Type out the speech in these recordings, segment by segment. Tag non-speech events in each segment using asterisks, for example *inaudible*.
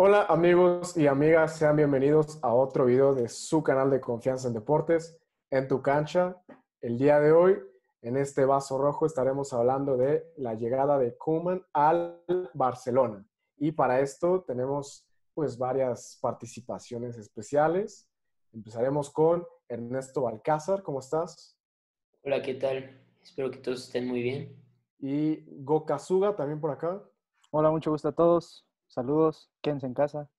Hola amigos y amigas, sean bienvenidos a otro video de su canal de confianza en deportes, en tu cancha. El día de hoy, en este vaso rojo, estaremos hablando de la llegada de Koeman al Barcelona. Y para esto tenemos pues varias participaciones especiales. Empezaremos con Ernesto Balcázar, ¿cómo estás? Hola, ¿qué tal? Espero que todos estén muy bien. Y Gokasuga también por acá. Hola, mucho gusto a todos. Saludos, quédense en casa.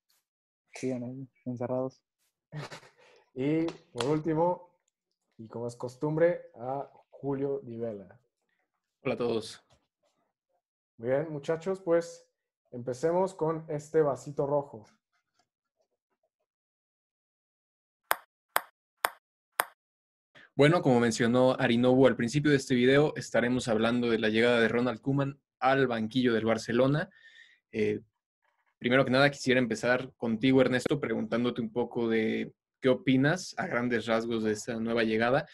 Sigan ahí, encerrados. *laughs* y por último, y como es costumbre, a Julio Divela. Hola a todos. Muy bien, muchachos, pues empecemos con este vasito rojo. Bueno, como mencionó Arinobu al principio de este video, estaremos hablando de la llegada de Ronald Koeman al banquillo del Barcelona. Eh, primero que nada, quisiera empezar contigo, Ernesto, preguntándote un poco de qué opinas a grandes rasgos de esta nueva llegada.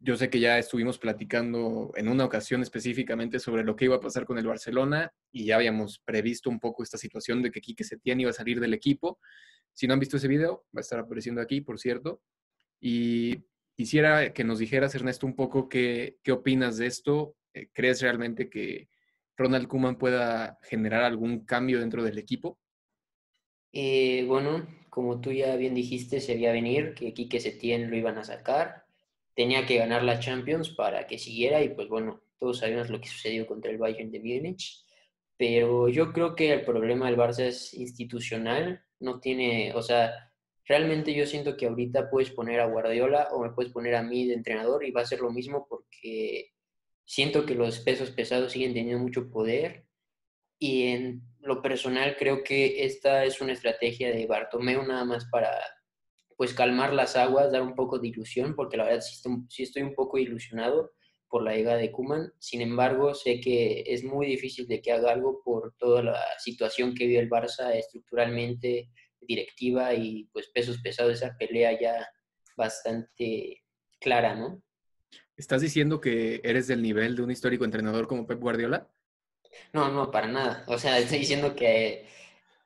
Yo sé que ya estuvimos platicando en una ocasión específicamente sobre lo que iba a pasar con el Barcelona y ya habíamos previsto un poco esta situación de que Quique Setién iba a salir del equipo. Si no han visto ese video, va a estar apareciendo aquí, por cierto. Y Quisiera que nos dijeras, Ernesto, un poco qué, qué opinas de esto. Eh, ¿Crees realmente que Ronald Kuman pueda generar algún cambio dentro del equipo? Eh, bueno, como tú ya bien dijiste, se veía venir que Quique Setién lo iban a sacar. Tenía que ganar la Champions para que siguiera y pues bueno, todos sabemos lo que sucedió contra el Bayern de Múnich. Pero yo creo que el problema del Barça es institucional. No tiene, o sea, realmente yo siento que ahorita puedes poner a Guardiola o me puedes poner a mí de entrenador y va a ser lo mismo porque siento que los pesos pesados siguen teniendo mucho poder y en lo personal creo que esta es una estrategia de Bartomeu nada más para pues calmar las aguas, dar un poco de ilusión, porque la verdad sí estoy, un poco ilusionado por la llegada de Kuman. Sin embargo, sé que es muy difícil de que haga algo por toda la situación que vive el Barça estructuralmente, directiva y pues pesos pesados, esa pelea ya bastante clara, ¿no? ¿Estás diciendo que eres del nivel de un histórico entrenador como Pep Guardiola? No, no, para nada. O sea, estoy diciendo que,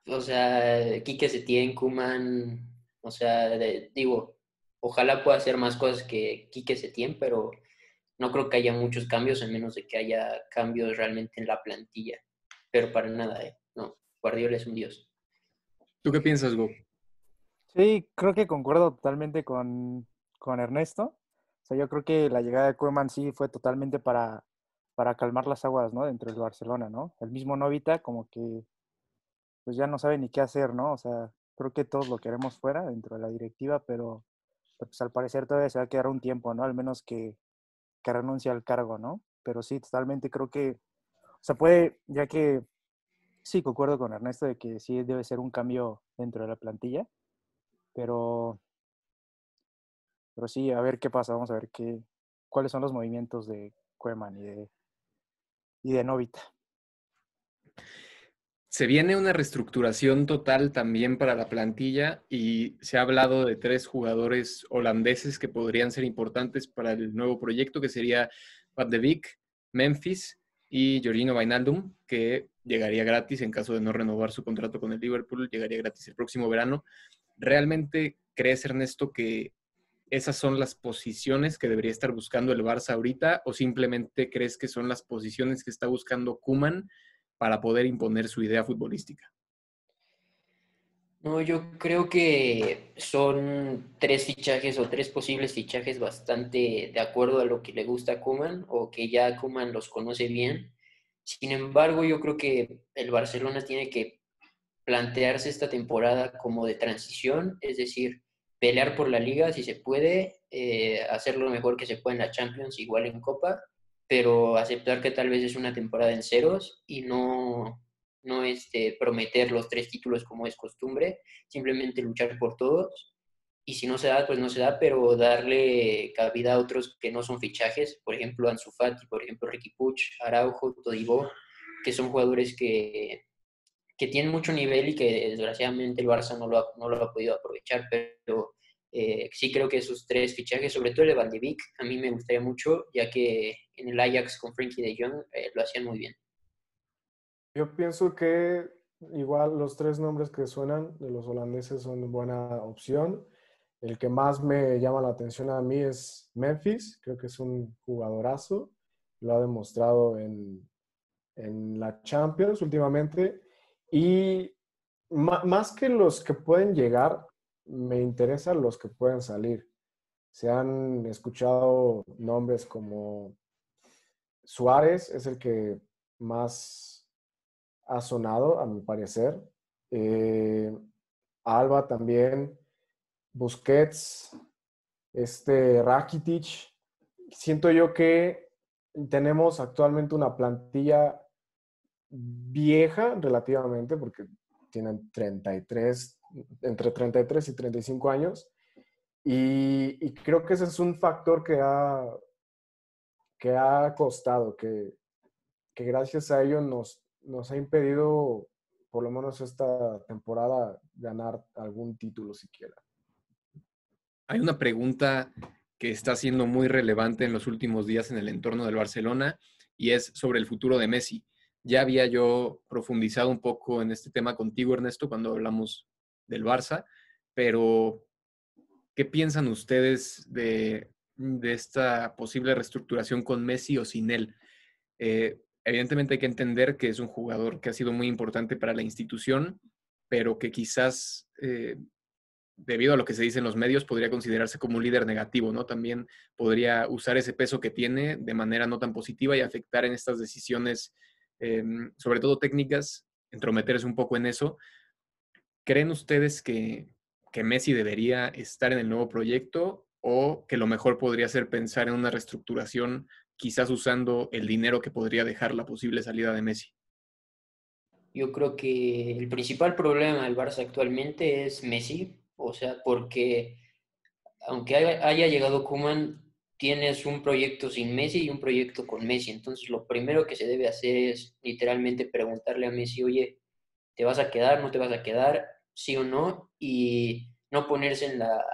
o sea, Quique Setién, Kuman, o sea, digo, ojalá pueda hacer más cosas que Quique Setién, pero no creo que haya muchos cambios, a menos de que haya cambios realmente en la plantilla. Pero para nada, ¿eh? No, Guardiola es un dios. ¿Tú qué piensas, Go? Sí, creo que concuerdo totalmente con, Ernesto. O sea, yo creo que la llegada de Koeman sí fue totalmente para, para calmar las aguas, ¿no? Dentro del Barcelona, ¿no? El mismo Novita como que pues ya no sabe ni qué hacer, ¿no? O sea, creo que todos lo queremos fuera dentro de la directiva, pero pues al parecer todavía se va a quedar un tiempo, ¿no? Al menos que, que renuncie al cargo, ¿no? Pero sí, totalmente creo que, o sea, puede, ya que Sí, concuerdo con Ernesto de que sí debe ser un cambio dentro de la plantilla, pero, pero sí, a ver qué pasa, vamos a ver qué, cuáles son los movimientos de Cueman y de, y de Novita. Se viene una reestructuración total también para la plantilla y se ha hablado de tres jugadores holandeses que podrían ser importantes para el nuevo proyecto, que sería Van de Beek, Memphis y Giorgino Vainaldum, que llegaría gratis en caso de no renovar su contrato con el Liverpool, llegaría gratis el próximo verano. ¿Realmente crees, Ernesto, que esas son las posiciones que debería estar buscando el Barça ahorita o simplemente crees que son las posiciones que está buscando Kuman para poder imponer su idea futbolística? No, yo creo que son tres fichajes o tres posibles fichajes bastante de acuerdo a lo que le gusta a Kuman o que ya Kuman los conoce bien. Sin embargo, yo creo que el Barcelona tiene que plantearse esta temporada como de transición, es decir, pelear por la liga si se puede, eh, hacer lo mejor que se puede en la Champions, igual en Copa, pero aceptar que tal vez es una temporada en ceros y no, no este, prometer los tres títulos como es costumbre, simplemente luchar por todos. Y si no se da, pues no se da, pero darle cabida a otros que no son fichajes, por ejemplo Ansu Fati, por ejemplo Ricky Puch, Araujo, Todibo, que son jugadores que, que tienen mucho nivel y que desgraciadamente el Barça no lo ha, no lo ha podido aprovechar, pero eh, sí creo que esos tres fichajes, sobre todo el de Beek, a mí me gustaría mucho, ya que en el Ajax con Frankie de Jong eh, lo hacían muy bien. Yo pienso que igual los tres nombres que suenan de los holandeses son buena opción. El que más me llama la atención a mí es Memphis, creo que es un jugadorazo, lo ha demostrado en, en la Champions últimamente. Y más que los que pueden llegar, me interesan los que pueden salir. Se han escuchado nombres como Suárez, es el que más ha sonado, a mi parecer. Eh, Alba también, Busquets, este Rakitic. Siento yo que tenemos actualmente una plantilla vieja relativamente, porque tienen 33, entre 33 y 35 años. Y, creo que ese es un factor que ha, que ha costado, que, que gracias a ello nos, nos ha impedido, por lo menos esta temporada, ganar algún título siquiera. Hay una pregunta que está siendo muy relevante en los últimos días en el entorno del Barcelona y es sobre el futuro de Messi. Ya había yo profundizado un poco en este tema contigo, Ernesto, cuando hablamos del Barça, pero ¿qué piensan ustedes de, esta posible reestructuración con Messi o sin él? Eh, evidentemente hay que entender que es un jugador que ha sido muy importante para la institución, pero que quizás eh, debido a lo que se dice en los medios, podría considerarse como un líder negativo, ¿no? También podría usar ese peso que tiene de manera no tan positiva y afectar en estas decisiones, em, sobre todo técnicas, entrometerse un poco en eso. ¿Creen ustedes que, que Messi debería estar en el nuevo proyecto o que lo mejor podría ser pensar en una reestructuración, quizás usando el dinero que podría dejar la posible salida de Messi? Yo creo que el principal problema del Barça actualmente es Messi, o sea, porque aunque haya, llegado Kuman, tienes un proyecto sin Messi y un proyecto con Messi. Entonces, lo primero que se debe hacer es literalmente preguntarle a Messi, oye, ¿te vas a quedar? ¿No te vas a quedar? ¿Sí o no? Y no ponerse en la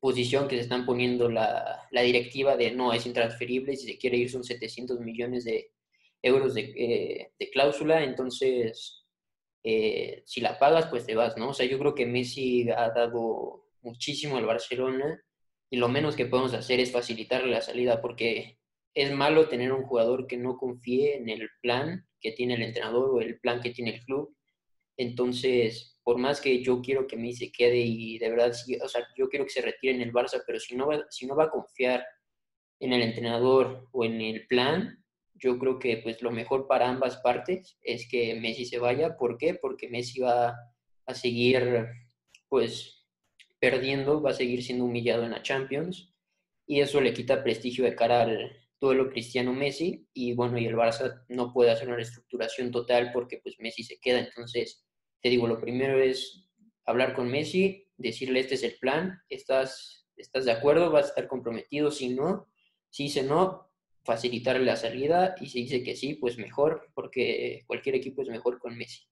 posición que se están poniendo la, directiva de no, es intransferible si se quiere ir son 700 millones de euros de, eh, de cláusula. Entonces, eh, si la pagas, pues te vas, ¿no? O sea, yo creo que Messi ha dado muchísimo al Barcelona y lo menos que podemos hacer es facilitarle la salida porque es malo tener un jugador que no confíe en el plan que tiene el entrenador o el plan que tiene el club. Entonces, por más que yo quiero que Messi se quede y de verdad, o sea, yo quiero que se retire en el Barça, pero si no va, si no va a confiar en el entrenador o en el plan, yo creo que pues lo mejor para ambas partes es que Messi se vaya. ¿Por qué? Porque Messi va a seguir pues perdiendo, va a seguir siendo humillado en la Champions y eso le quita prestigio de cara al duelo Cristiano-Messi y bueno, y el Barça no puede hacer una reestructuración total porque pues Messi se queda. Entonces, te digo, lo primero es hablar con Messi, decirle este es el plan, estás, estás de acuerdo, vas a estar comprometido, si no, si dice no, facilitarle la salida y se dice que sí, pues mejor, porque cualquier equipo es mejor con Messi.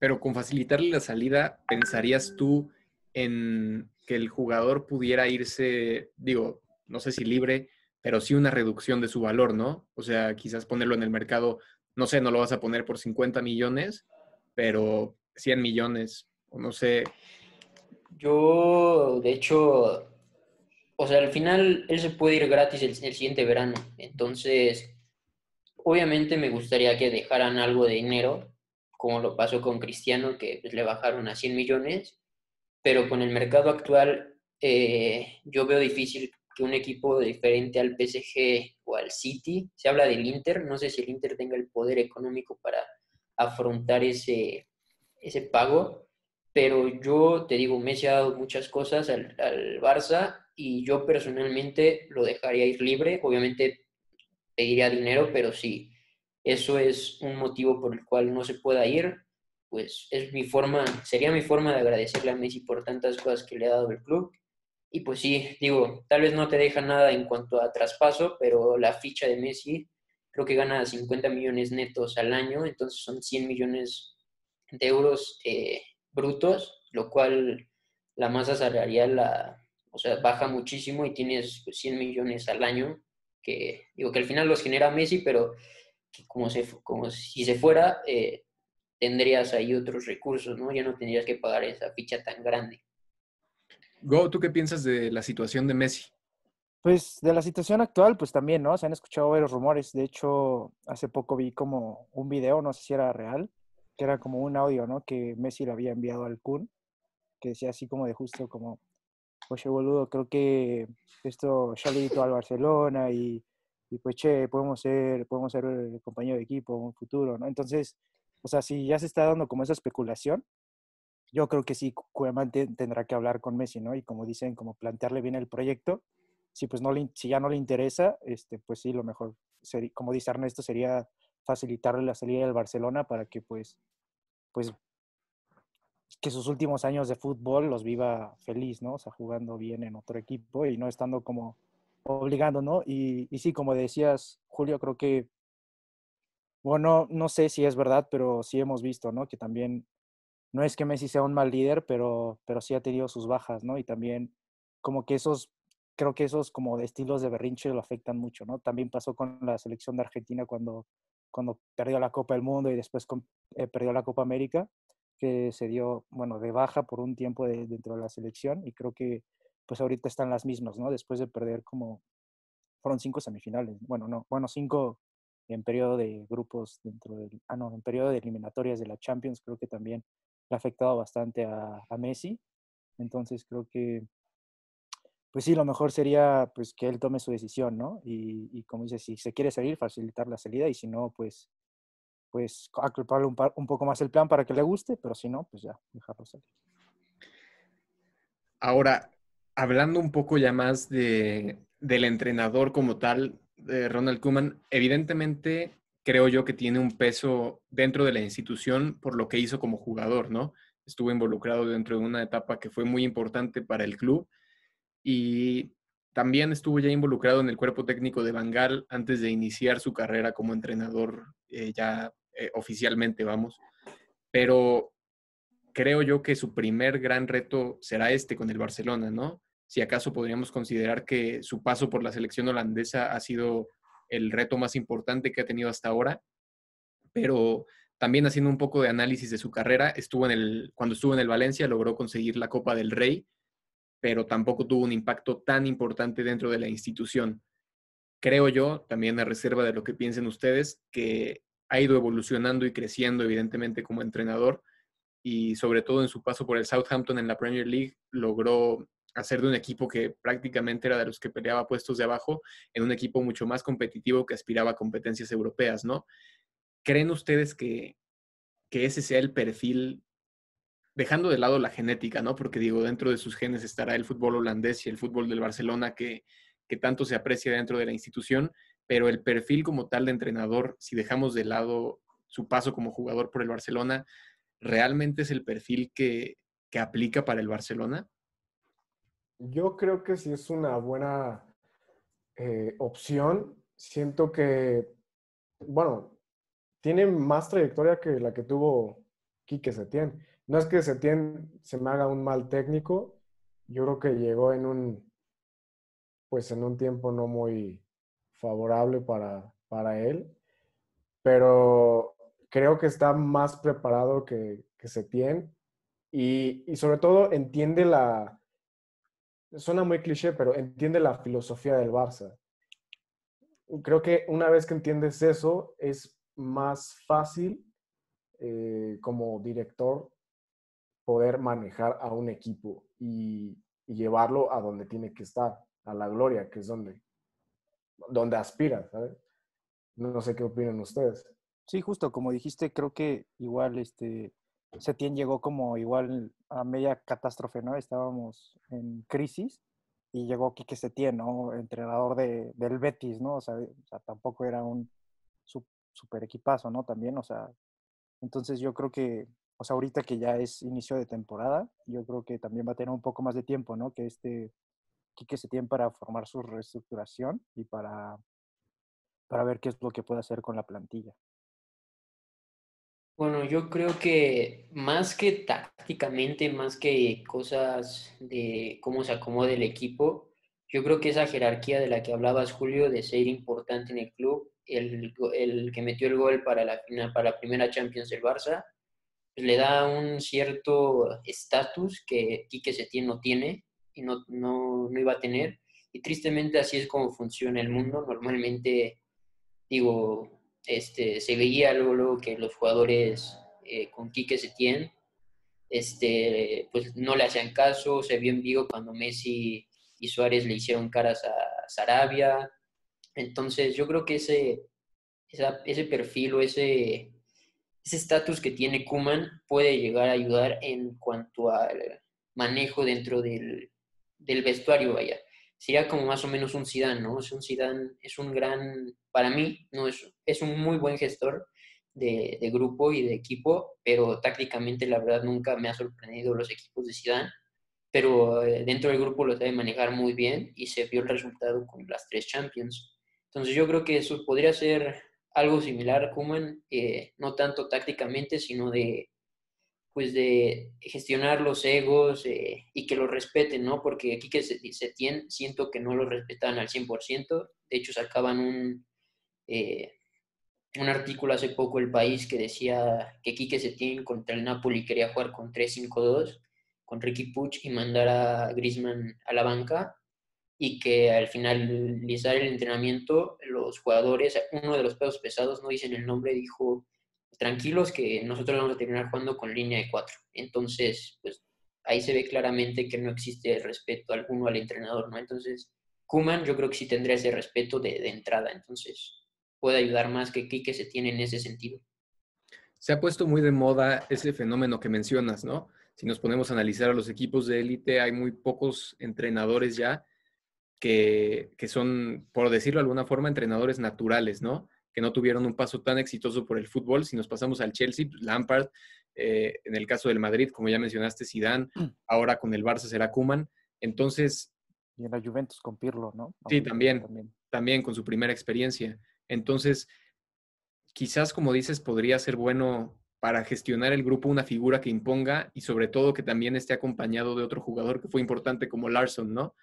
Pero con facilitarle la salida, ¿pensarías tú en que el jugador pudiera irse, digo, no sé si libre, pero sí una reducción de su valor, ¿no? O sea, quizás ponerlo en el mercado, no sé, no lo vas a poner por 50 millones, pero 100 millones, o no sé. Yo, de hecho, o sea, al final él se puede ir gratis el, siguiente verano. Entonces, obviamente me gustaría que dejaran algo de dinero, como lo pasó con Cristiano, que pues, le bajaron a 100 millones, pero con el mercado actual eh, yo veo difícil que un equipo diferente al PSG o al City, se habla del Inter, no sé si el Inter tenga el poder económico para afrontar ese, ese pago, pero yo te digo, Messi ha dado muchas cosas al, al Barça y yo personalmente lo dejaría ir libre. Obviamente pediría dinero, pero si eso es un motivo por el cual no se pueda ir, pues es mi forma, sería mi forma de agradecerle a Messi por tantas cosas que le ha dado el club. Y pues sí, digo, tal vez no te deja nada en cuanto a traspaso, pero la ficha de Messi creo que gana 50 millones netos al año, entonces son 100 millones de euros eh, brutos, lo cual la masa salarial la, o sea, baja muchísimo y tienes 100 pues, millones al año, que digo que al final los genera Messi, pero como, se, como si se fuera, eh, tendrías ahí otros recursos, ¿no? Ya no tendrías que pagar esa ficha tan grande. Go, ¿tú qué piensas de la situación de Messi? Pues de la situación actual, pues también, ¿no? Se han escuchado varios rumores. De hecho, hace poco vi como un video, no sé si era real, que era como un audio, ¿no? Que Messi le había enviado al Kun, que decía así como de justo como, oye, boludo, creo que esto ya le al Barcelona y, y, pues, che, podemos ser, podemos ser el compañero de equipo en un futuro, ¿no? Entonces, o sea, si ya se está dando como esa especulación, yo creo que sí, Koeman tendrá que hablar con Messi, ¿no? Y como dicen, como plantearle bien el proyecto. Si, pues no le, si ya no le interesa, este, pues sí, lo mejor, sería, como dice Ernesto, sería facilitarle la salida del Barcelona para que pues, pues, que sus últimos años de fútbol los viva feliz, ¿no? O sea, jugando bien en otro equipo y no estando como obligando, ¿no? Y, y sí, como decías, Julio, creo que, bueno, no sé si es verdad, pero sí hemos visto, ¿no? Que también no es que Messi sea un mal líder, pero, pero sí ha tenido sus bajas, ¿no? Y también como que esos, creo que esos como de estilos de berrinche lo afectan mucho, ¿no? También pasó con la selección de Argentina cuando, cuando perdió la Copa del Mundo y después eh, perdió la Copa América, que se dio, bueno, de baja por un tiempo dentro de la selección y creo que pues ahorita están las mismas, ¿no? Después de perder como, fueron cinco semifinales, bueno, no, bueno, cinco en periodo de grupos dentro del, ah, no, en periodo de eliminatorias de la Champions, creo que también le ha afectado bastante a, Messi. Entonces creo que, pues sí, lo mejor sería pues que él tome su decisión, ¿no? Y, como dice, si se quiere salir, facilitar la salida y si no, pues, pues acloparle un, un poco más el plan para que le guste, pero si no, pues ya, dejarlo salir. Ahora, hablando un poco ya más de, del entrenador como tal, Ronald Koeman, evidentemente creo yo que tiene un peso dentro de la institución por lo que hizo como jugador, ¿no? Estuvo involucrado dentro de una etapa que fue muy importante para el club y también estuvo ya involucrado en el cuerpo técnico de Bangal antes de iniciar su carrera como entrenador eh, ya eh, oficialmente, vamos. Pero creo yo que su primer gran reto será este con el Barcelona, ¿no? Si acaso podríamos considerar que su paso por la selección holandesa ha sido el reto más importante que ha tenido hasta ahora, pero también haciendo un poco de análisis de su carrera, estuvo en el, cuando estuvo en el Valencia logró conseguir la Copa del Rey, pero tampoco tuvo un impacto tan importante dentro de la institución. Creo yo, también a reserva de lo que piensen ustedes, que ha ido evolucionando y creciendo evidentemente como entrenador y sobre todo en su paso por el Southampton en la Premier League logró hacer de un equipo que prácticamente era de los que peleaba puestos de abajo en un equipo mucho más competitivo que aspiraba a competencias europeas, ¿no? ¿Creen ustedes que, que ese sea el perfil, dejando de lado la genética, ¿no? Porque digo, dentro de sus genes estará el fútbol holandés y el fútbol del Barcelona que, que tanto se aprecia dentro de la institución, pero el perfil como tal de entrenador, si dejamos de lado su paso como jugador por el Barcelona, ¿realmente es el perfil que, que aplica para el Barcelona? Yo creo que sí es una buena eh, opción. Siento que, bueno, tiene más trayectoria que la que tuvo Quique Setién. No es que Setién se me haga un mal técnico, yo creo que llegó en un, pues en un tiempo no muy favorable para, para él, pero creo que está más preparado que, que Setién y, y sobre todo entiende la, suena muy cliché, pero entiende la filosofía del Barça. Creo que una vez que entiendes eso, es más fácil eh, como director poder manejar a un equipo y, llevarlo a donde tiene que estar, a la gloria, que es donde, donde aspira, ¿sabes? No sé qué opinan ustedes. Sí, justo como dijiste, creo que igual este llegó como igual a media catástrofe, ¿no? Estábamos en crisis y llegó Quique Setién, ¿no? Entrenador de, del Betis, ¿no? O sea, tampoco era un super equipazo, ¿no? También, o sea, entonces yo creo que, o sea, ahorita que ya es inicio de temporada, yo creo que también va a tener un poco más de tiempo, ¿no? Que este Quique Setién para formar su reestructuración y para, para ver qué es lo que puede hacer con la plantilla. Bueno, yo creo que más que tácticamente, más que cosas de cómo se acomode el equipo, yo creo que esa jerarquía de la que hablabas, Julio, de ser importante en el club, el, el que metió el gol para la, para la primera Champions del Barça, le da un cierto estatus que Quique Setién no tiene y no, no, no iba a tener. Y tristemente así es como funciona el mundo. Normalmente, digo, este, se veía luego, luego que los jugadores eh, con Quique Setién este, pues no le hacían caso. Se vio en Vigo cuando Messi y Suárez le hicieron caras a Sarabia. Entonces yo creo que ese, ese perfil o ese estatus que tiene Kuman puede llegar a ayudar en cuanto al manejo dentro del, del vestuario, vaya. Sería como más o menos un Zidane, ¿no? Es un Zidane, es un gran, para mí, no es, es un muy buen gestor de, grupo y de equipo, pero tácticamente la verdad nunca me ha sorprendido los equipos de Zidane, pero eh, dentro del grupo lo debe manejar muy bien y se vio el resultado con las tres Champions. Entonces yo creo que eso podría ser algo similar a Kuman, eh, no tanto tácticamente, sino de pues de gestionar los egos eh, y que los respeten, ¿no? Porque aquí que se, se tiene, siento que no lo respetan al 100%. De hecho, sacaban un, eh, un artículo hace poco El País que decía que Quique Setién contra el Napoli quería jugar con 3-5-2 con Ricky Puch y mandar a Griezmann a la banca y que al finalizar el entrenamiento los jugadores, uno de los pesos pesados, no dicen el nombre, dijo tranquilos que nosotros vamos a terminar jugando con línea de cuatro. Entonces, pues ahí se ve claramente que no existe respeto alguno al entrenador, ¿no? Entonces, Kuman yo creo que sí tendría ese respeto de, entrada, entonces puede ayudar más que Kike se tiene en ese sentido. Se ha puesto muy de moda ese fenómeno que mencionas, ¿no? Si nos ponemos a analizar a los equipos de élite, hay muy pocos entrenadores ya que, que son, por decirlo de alguna forma, entrenadores naturales, ¿no? Que no tuvieron un paso tan exitoso por el fútbol. Si nos pasamos al Chelsea, pues, Lampard, eh, en el caso del Madrid, como ya mencionaste, Zidane, mm. ahora con el Barça será Kuman. Entonces... Y en la Juventus con Pirlo, ¿no? Sí, también, también, también con su primera experiencia. Entonces, quizás, como dices, podría ser bueno para gestionar el grupo una figura que imponga y sobre todo que también esté acompañado de otro jugador que fue importante como Larson, ¿no?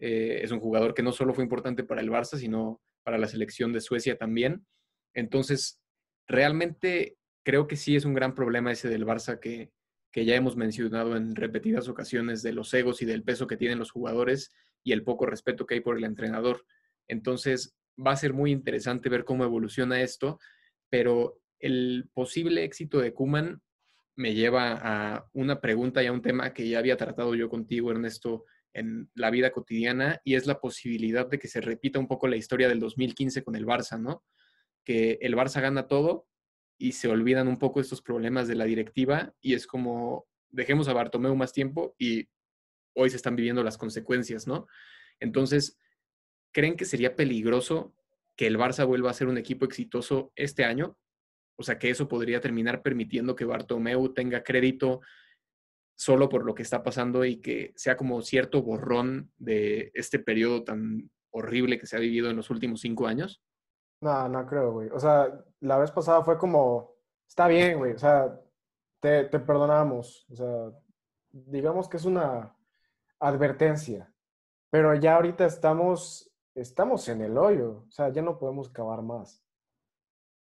Eh, es un jugador que no solo fue importante para el Barça, sino para la selección de Suecia también. Entonces, realmente creo que sí es un gran problema ese del Barça que, que ya hemos mencionado en repetidas ocasiones de los egos y del peso que tienen los jugadores y el poco respeto que hay por el entrenador. Entonces, va a ser muy interesante ver cómo evoluciona esto, pero el posible éxito de Kuman me lleva a una pregunta y a un tema que ya había tratado yo contigo, Ernesto, en la vida cotidiana y es la posibilidad de que se repita un poco la historia del 2015 con el Barça, ¿no? Que el Barça gana todo y se olvidan un poco estos problemas de la directiva y es como dejemos a Bartomeu más tiempo y hoy se están viviendo las consecuencias, ¿no? Entonces, ¿creen que sería peligroso que el Barça vuelva a ser un equipo exitoso este año? O sea, que eso podría terminar permitiendo que Bartomeu tenga crédito solo por lo que está pasando y que sea como cierto borrón de este periodo tan horrible que se ha vivido en los últimos cinco años? No, no creo, güey. O sea, la vez pasada fue como, está bien, güey. O sea, te, te perdonamos. O sea, digamos que es una advertencia. Pero ya ahorita estamos, estamos en el hoyo. O sea, ya no podemos cavar más.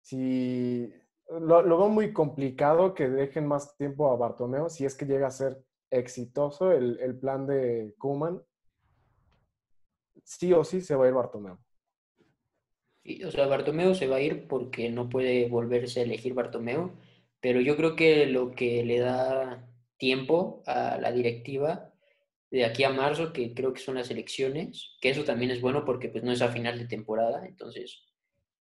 Si, lo, veo muy complicado que dejen más tiempo a Bartomeo si es que llega a ser exitoso el, el plan de Kuman. Sí o sí se va a ir Bartomeo. o sea, Bartomeo se va a ir porque no puede volverse a elegir Bartomeo, pero yo creo que lo que le da tiempo a la directiva de aquí a marzo, que creo que son las elecciones, que eso también es bueno porque pues no es a final de temporada, entonces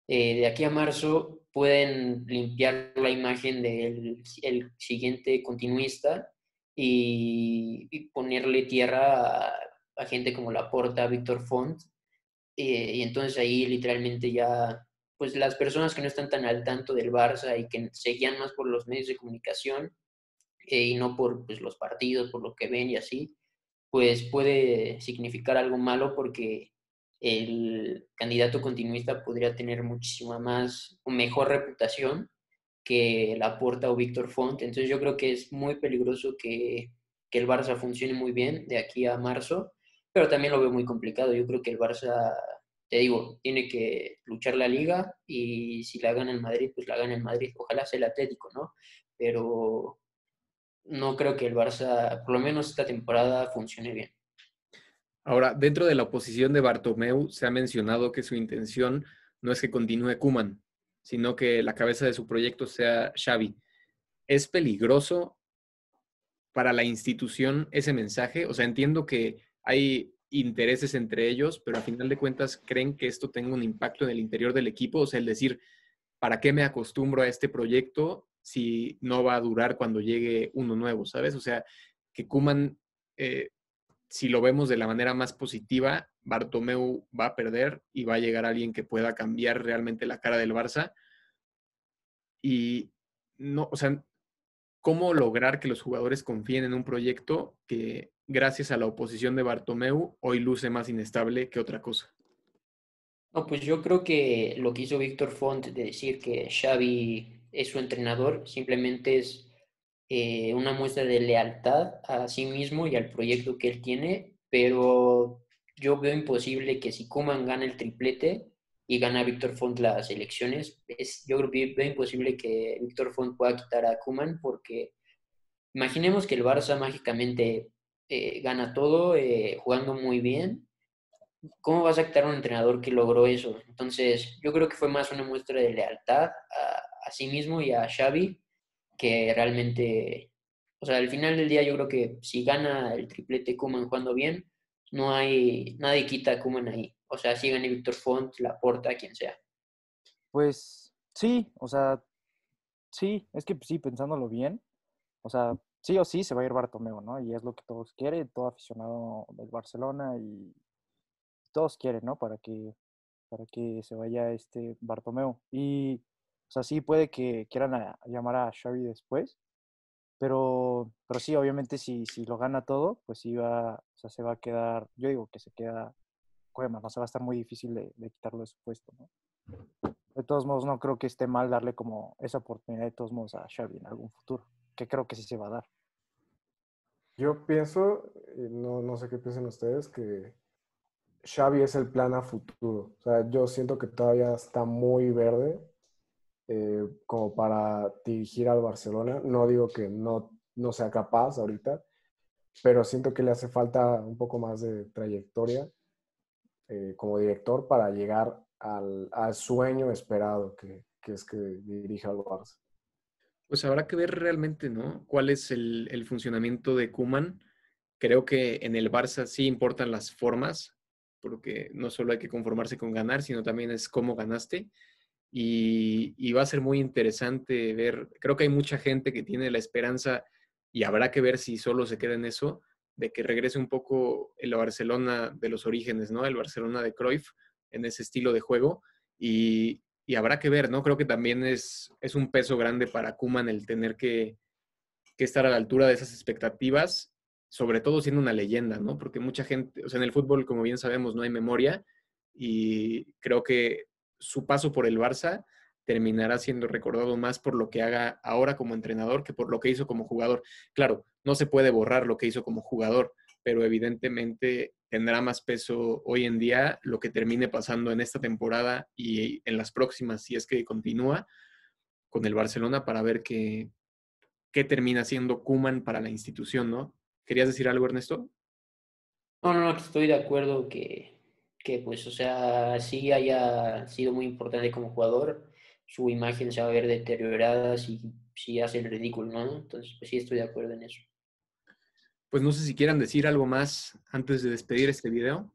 eh, de aquí a marzo pueden limpiar la imagen del el siguiente continuista y, ponerle tierra a, gente como Laporta, Víctor Font. Eh, y entonces ahí literalmente ya, pues las personas que no están tan al tanto del Barça y que se guían más por los medios de comunicación eh, y no por pues, los partidos, por lo que ven y así, pues puede significar algo malo porque el candidato continuista podría tener muchísima más o mejor reputación que Laporta o Víctor Font. Entonces yo creo que es muy peligroso que, que, el Barça funcione muy bien de aquí a marzo, pero también lo veo muy complicado. Yo creo que el Barça, te digo, tiene que luchar la liga y si la gana el Madrid, pues la gana el Madrid. Ojalá sea el Atlético, ¿no? pero no creo que el Barça, por lo menos esta temporada, funcione bien. Ahora, dentro de la oposición de Bartomeu se ha mencionado que su intención no es que continúe Kuman, sino que la cabeza de su proyecto sea Xavi. ¿Es peligroso para la institución ese mensaje? O sea, entiendo que hay intereses entre ellos, pero a final de cuentas creen que esto tenga un impacto en el interior del equipo, o sea, el decir, ¿para qué me acostumbro a este proyecto si no va a durar cuando llegue uno nuevo, ¿sabes? O sea, que Kuman, eh, si lo vemos de la manera más positiva, Bartomeu va a perder y va a llegar alguien que pueda cambiar realmente la cara del Barça. Y no, o sea, ¿cómo lograr que los jugadores confíen en un proyecto que, gracias a la oposición de Bartomeu, hoy luce más inestable que otra cosa? No, pues yo creo que lo que hizo Víctor Font de decir que Xavi es su entrenador, simplemente es eh, una muestra de lealtad a sí mismo y al proyecto que él tiene, pero yo veo imposible que si Kuman gana el triplete y gana Víctor Font las elecciones, es, yo creo veo imposible que Víctor Font pueda quitar a Kuman porque imaginemos que el Barça mágicamente eh, gana todo eh, jugando muy bien. ¿Cómo vas a quitar a un entrenador que logró eso? Entonces, yo creo que fue más una muestra de lealtad a, a sí mismo y a Xavi, que realmente, o sea, al final del día yo creo que si gana el triplete Kuman jugando bien, no hay, nadie quita a Kuman ahí. O sea, si gane Víctor Font, Laporta, quien sea. Pues sí, o sea, sí, es que sí, pensándolo bien, o sea, sí o sí se va a ir Bartomeu, ¿no? Y es lo que todos quieren, todo aficionado del Barcelona y todos quieren, ¿no? Para que, para que se vaya este Bartomeu. Y o sea, sí puede que quieran llamar a Xavi después, pero, pero sí, obviamente si, si lo gana todo, pues sí va, o sea, se va a quedar, yo digo que se queda Cuema, no se va a estar muy difícil de, quitarlo de su puesto, ¿no? De todos modos, no creo que esté mal darle como esa oportunidad de todos modos a Xavi en algún futuro, que creo que sí se va a dar. Yo pienso, no, no sé qué piensan ustedes, que Xavi es el plan a futuro. O sea, yo siento que todavía está muy verde eh, como para dirigir al Barcelona. No digo que no, no sea capaz ahorita, pero siento que le hace falta un poco más de trayectoria eh, como director para llegar al, sueño esperado que, es que dirija al Barça. Pues habrá que ver realmente, ¿no? ¿Cuál es el, el funcionamiento de Kuman? Creo que en el Barça sí importan las formas, porque no solo hay que conformarse con ganar, sino también es cómo ganaste. Y, va a ser muy interesante ver, creo que hay mucha gente que tiene la esperanza y habrá que ver si solo se queda en eso, de que regrese un poco el Barcelona de los orígenes, ¿no? El Barcelona de Cruyff en ese estilo de juego y, habrá que ver, ¿no? Creo que también es, es un peso grande para Kuman el tener que, que estar a la altura de esas expectativas, sobre todo siendo una leyenda, ¿no? Porque mucha gente, o sea, en el fútbol, como bien sabemos, no hay memoria y creo que su paso por el Barça terminará siendo recordado más por lo que haga ahora como entrenador que por lo que hizo como jugador. Claro, no se puede borrar lo que hizo como jugador, pero evidentemente tendrá más peso hoy en día lo que termine pasando en esta temporada y en las próximas, si es que continúa con el Barcelona, para ver qué, qué termina siendo Kuman para la institución, ¿no? ¿Querías decir algo, Ernesto? No, no, no, estoy de acuerdo que que pues, o sea, sí haya sido muy importante como jugador, su imagen se va a ver deteriorada si, si hace el ridículo, ¿no? Entonces, pues sí estoy de acuerdo en eso. Pues no sé si quieran decir algo más antes de despedir este video.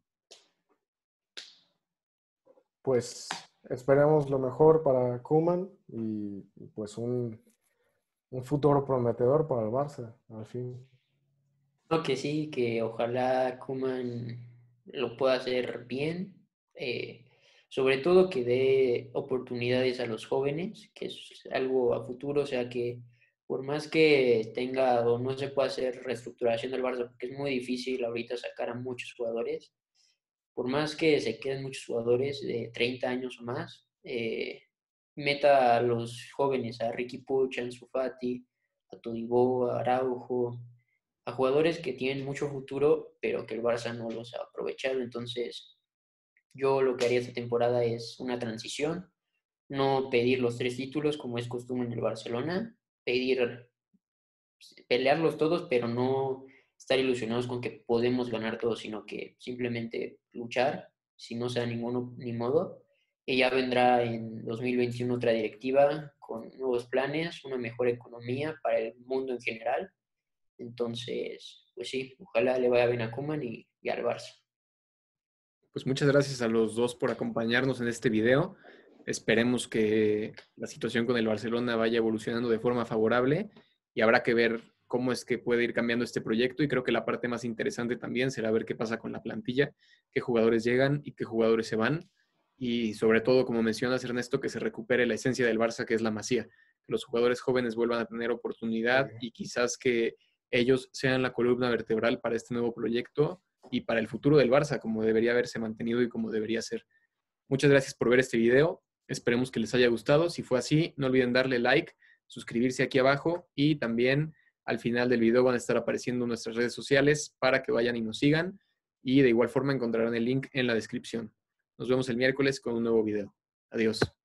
Pues esperemos lo mejor para Kuman y pues un, un futuro prometedor para el Barça, al fin. No, que sí, que ojalá Kuman lo pueda hacer bien, eh, sobre todo que dé oportunidades a los jóvenes, que es algo a futuro, o sea que por más que tenga o no se pueda hacer reestructuración del Barça, porque es muy difícil ahorita sacar a muchos jugadores, por más que se queden muchos jugadores de 30 años o más, eh, meta a los jóvenes, a Ricky Puch, a a Todibo, a Araujo, a jugadores que tienen mucho futuro, pero que el Barça no los ha aprovechado. Entonces, yo lo que haría esta temporada es una transición, no pedir los tres títulos como es costumbre en el Barcelona, pedir, pelearlos todos, pero no estar ilusionados con que podemos ganar todos, sino que simplemente luchar, si no sea ninguno, ni modo. Y ya vendrá en 2021 otra directiva con nuevos planes, una mejor economía para el mundo en general. Entonces, pues sí, ojalá le vaya bien a Kuman y, y al Barça. Pues muchas gracias a los dos por acompañarnos en este video. Esperemos que la situación con el Barcelona vaya evolucionando de forma favorable y habrá que ver cómo es que puede ir cambiando este proyecto y creo que la parte más interesante también será ver qué pasa con la plantilla, qué jugadores llegan y qué jugadores se van y sobre todo, como mencionas Ernesto, que se recupere la esencia del Barça que es la masía, que los jugadores jóvenes vuelvan a tener oportunidad y quizás que ellos sean la columna vertebral para este nuevo proyecto y para el futuro del Barça, como debería haberse mantenido y como debería ser. Muchas gracias por ver este video. Esperemos que les haya gustado. Si fue así, no olviden darle like, suscribirse aquí abajo y también al final del video van a estar apareciendo nuestras redes sociales para que vayan y nos sigan. Y de igual forma encontrarán el link en la descripción. Nos vemos el miércoles con un nuevo video. Adiós.